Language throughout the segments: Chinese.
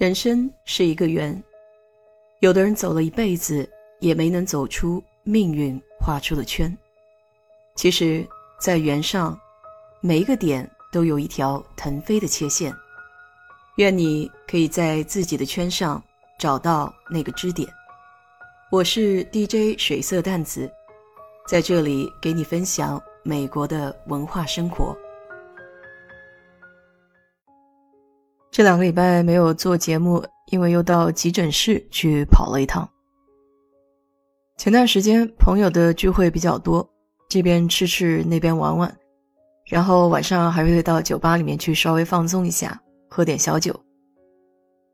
人生是一个圆，有的人走了一辈子也没能走出命运画出的圈。其实，在圆上，每一个点都有一条腾飞的切线。愿你可以在自己的圈上找到那个支点。我是 DJ 水色淡子，在这里给你分享美国的文化生活。这两个礼拜没有做节目，因为又到急诊室去跑了一趟。前段时间朋友的聚会比较多，这边吃吃，那边玩玩，然后晚上还会到酒吧里面去稍微放松一下，喝点小酒。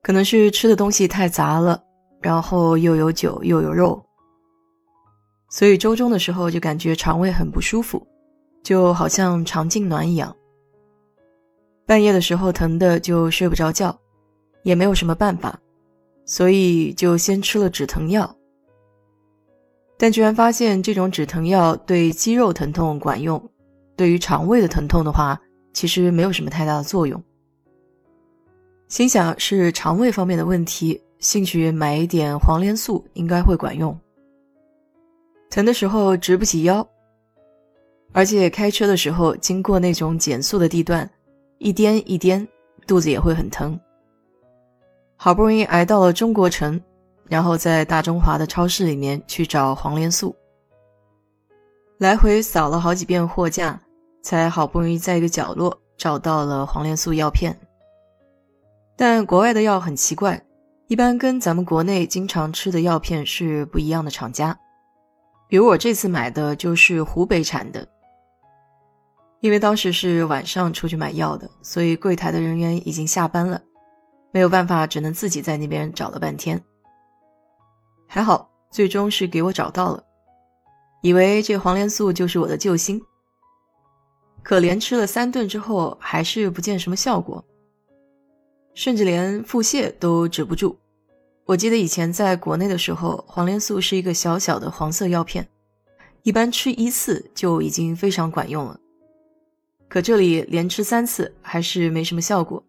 可能是吃的东西太杂了，然后又有酒又有肉，所以周中的时候就感觉肠胃很不舒服，就好像肠痉挛一样。半夜的时候疼的就睡不着觉，也没有什么办法，所以就先吃了止疼药。但居然发现这种止疼药对肌肉疼痛管用，对于肠胃的疼痛的话，其实没有什么太大的作用。心想是肠胃方面的问题，兴许买一点黄连素应该会管用。疼的时候直不起腰，而且开车的时候经过那种减速的地段。一颠一颠，肚子也会很疼。好不容易挨到了中国城，然后在大中华的超市里面去找黄连素，来回扫了好几遍货架，才好不容易在一个角落找到了黄连素药片。但国外的药很奇怪，一般跟咱们国内经常吃的药片是不一样的厂家。比如我这次买的就是湖北产的。因为当时是晚上出去买药的，所以柜台的人员已经下班了，没有办法，只能自己在那边找了半天。还好，最终是给我找到了。以为这黄连素就是我的救星，可连吃了三顿之后，还是不见什么效果，甚至连腹泻都止不住。我记得以前在国内的时候，黄连素是一个小小的黄色药片，一般吃一次就已经非常管用了。可这里连吃三次还是没什么效果，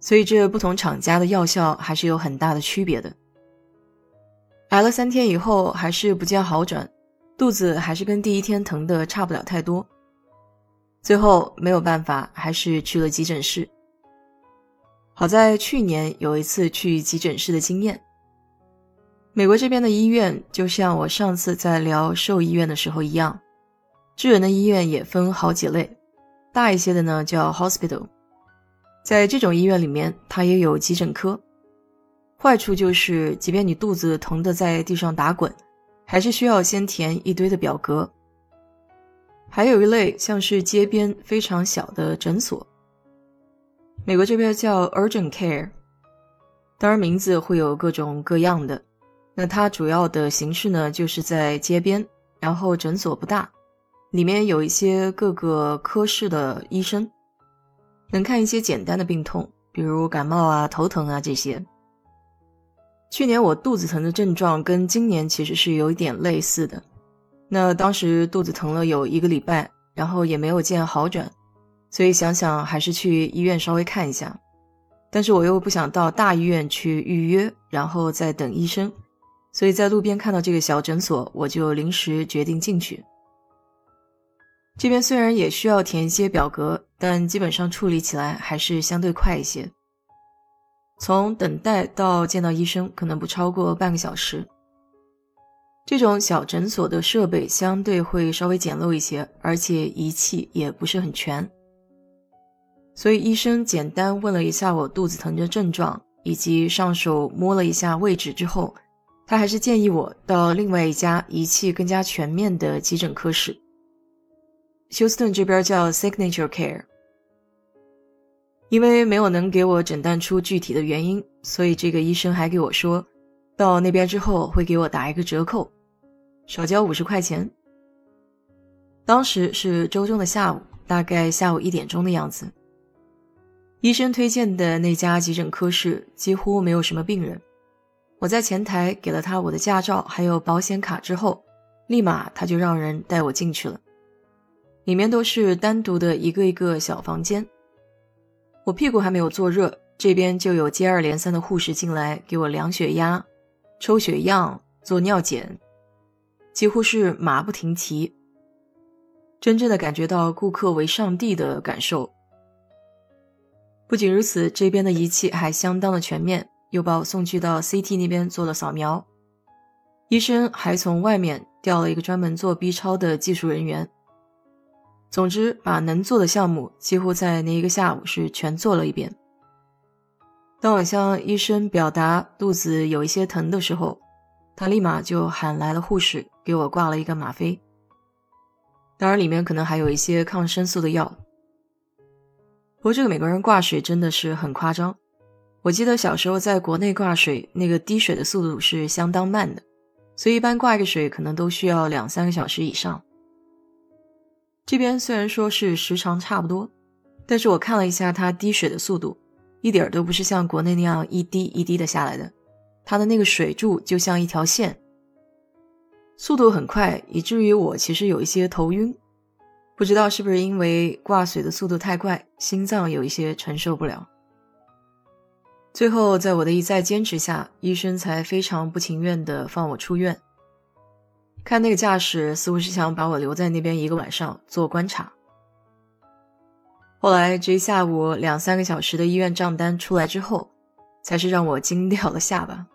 所以这不同厂家的药效还是有很大的区别的。挨了三天以后还是不见好转，肚子还是跟第一天疼的差不了太多。最后没有办法，还是去了急诊室。好在去年有一次去急诊室的经验。美国这边的医院就像我上次在聊兽医院的时候一样，智人的医院也分好几类。大一些的呢叫 hospital，在这种医院里面，它也有急诊科。坏处就是，即便你肚子疼的在地上打滚，还是需要先填一堆的表格。还有一类像是街边非常小的诊所，美国这边叫 urgent care，当然名字会有各种各样的。那它主要的形式呢，就是在街边，然后诊所不大。里面有一些各个科室的医生，能看一些简单的病痛，比如感冒啊、头疼啊这些。去年我肚子疼的症状跟今年其实是有一点类似的。那当时肚子疼了有一个礼拜，然后也没有见好转，所以想想还是去医院稍微看一下。但是我又不想到大医院去预约，然后再等医生，所以在路边看到这个小诊所，我就临时决定进去。这边虽然也需要填一些表格，但基本上处理起来还是相对快一些。从等待到见到医生，可能不超过半个小时。这种小诊所的设备相对会稍微简陋一些，而且仪器也不是很全。所以医生简单问了一下我肚子疼的症状，以及上手摸了一下位置之后，他还是建议我到另外一家仪器更加全面的急诊科室。休斯顿这边叫 Signature Care，因为没有能给我诊断出具体的原因，所以这个医生还给我说，到那边之后会给我打一个折扣，少交五十块钱。当时是周中的下午，大概下午一点钟的样子。医生推荐的那家急诊科室几乎没有什么病人。我在前台给了他我的驾照还有保险卡之后，立马他就让人带我进去了。里面都是单独的一个一个小房间，我屁股还没有坐热，这边就有接二连三的护士进来给我量血压、抽血样、做尿检，几乎是马不停蹄。真正的感觉到顾客为上帝的感受。不仅如此，这边的仪器还相当的全面，又把我送去到 CT 那边做了扫描。医生还从外面调了一个专门做 B 超的技术人员。总之，把能做的项目几乎在那一个下午是全做了一遍。当我向医生表达肚子有一些疼的时候，他立马就喊来了护士，给我挂了一个吗啡。当然，里面可能还有一些抗生素的药。不过，这个美国人挂水真的是很夸张。我记得小时候在国内挂水，那个滴水的速度是相当慢的，所以一般挂一个水可能都需要两三个小时以上。这边虽然说是时长差不多，但是我看了一下它滴水的速度，一点儿都不是像国内那样一滴一滴的下来的，它的那个水柱就像一条线。速度很快，以至于我其实有一些头晕，不知道是不是因为挂水的速度太快，心脏有一些承受不了。最后，在我的一再坚持下，医生才非常不情愿地放我出院。看那个架势，似乎是想把我留在那边一个晚上做观察。后来这一下午两三个小时的医院账单出来之后，才是让我惊掉了下巴。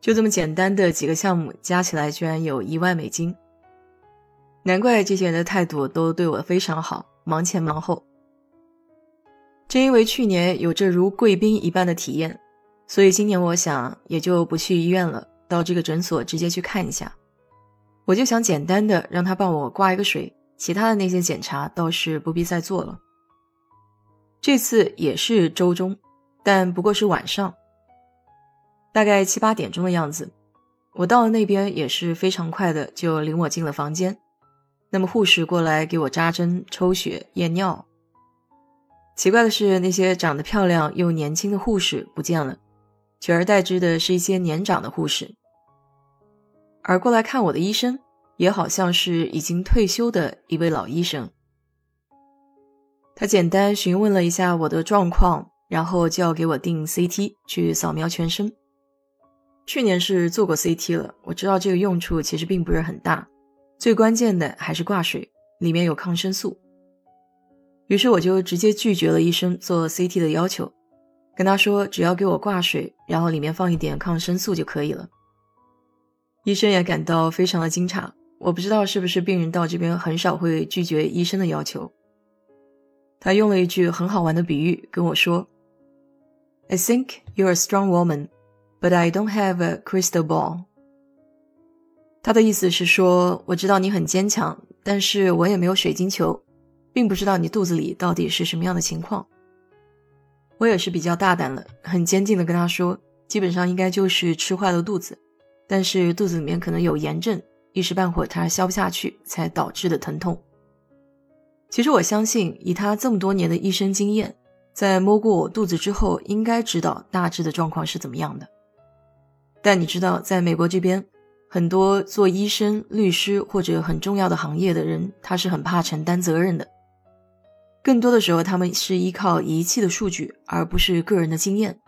就这么简单的几个项目加起来，居然有一万美金。难怪这些人的态度都对我非常好，忙前忙后。正因为去年有这如贵宾一般的体验，所以今年我想也就不去医院了，到这个诊所直接去看一下。我就想简单的让他帮我挂一个水，其他的那些检查倒是不必再做了。这次也是周中，但不过是晚上。大概七八点钟的样子，我到了那边也是非常快的，就领我进了房间。那么护士过来给我扎针、抽血、验尿。奇怪的是，那些长得漂亮又年轻的护士不见了，取而代之的是一些年长的护士。而过来看我的医生，也好像是已经退休的一位老医生。他简单询问了一下我的状况，然后就要给我定 CT 去扫描全身。去年是做过 CT 了，我知道这个用处其实并不是很大，最关键的还是挂水，里面有抗生素。于是我就直接拒绝了医生做 CT 的要求，跟他说只要给我挂水，然后里面放一点抗生素就可以了。医生也感到非常的惊诧，我不知道是不是病人到这边很少会拒绝医生的要求。他用了一句很好玩的比喻跟我说：“I think you're a strong woman。” But I don't have a crystal ball。他的意思是说，我知道你很坚强，但是我也没有水晶球，并不知道你肚子里到底是什么样的情况。我也是比较大胆了，很坚定的跟他说，基本上应该就是吃坏了肚子，但是肚子里面可能有炎症，一时半会儿他消不下去才导致的疼痛。其实我相信，以他这么多年的医生经验，在摸过我肚子之后，应该知道大致的状况是怎么样的。但你知道，在美国这边，很多做医生、律师或者很重要的行业的人，他是很怕承担责任的。更多的时候，他们是依靠仪器的数据，而不是个人的经验。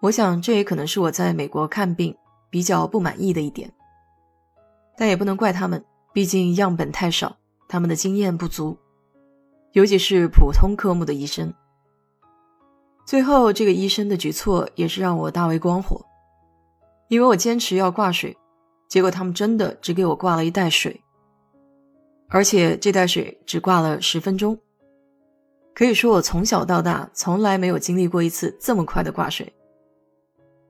我想，这也可能是我在美国看病比较不满意的一点。但也不能怪他们，毕竟样本太少，他们的经验不足，尤其是普通科目的医生。最后，这个医生的举措也是让我大为光火。因为我坚持要挂水，结果他们真的只给我挂了一袋水，而且这袋水只挂了十分钟。可以说我从小到大从来没有经历过一次这么快的挂水。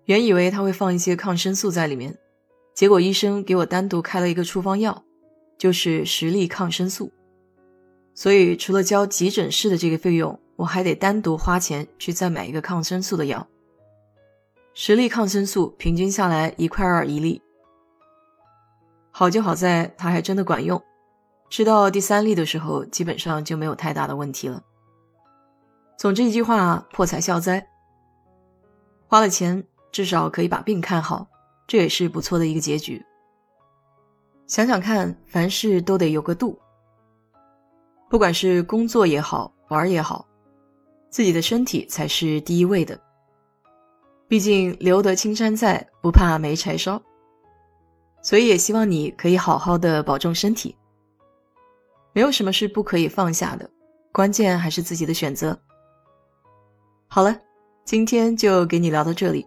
原以为他会放一些抗生素在里面，结果医生给我单独开了一个处方药，就是实力抗生素。所以除了交急诊室的这个费用，我还得单独花钱去再买一个抗生素的药。十粒抗生素平均下来一块二一粒，好就好在它还真的管用。吃到第三粒的时候，基本上就没有太大的问题了。总之一句话，破财消灾。花了钱，至少可以把病看好，这也是不错的一个结局。想想看，凡事都得有个度，不管是工作也好，玩也好。自己的身体才是第一位的。毕竟留得青山在，不怕没柴烧。所以也希望你可以好好的保重身体。没有什么是不可以放下的，关键还是自己的选择。好了，今天就给你聊到这里。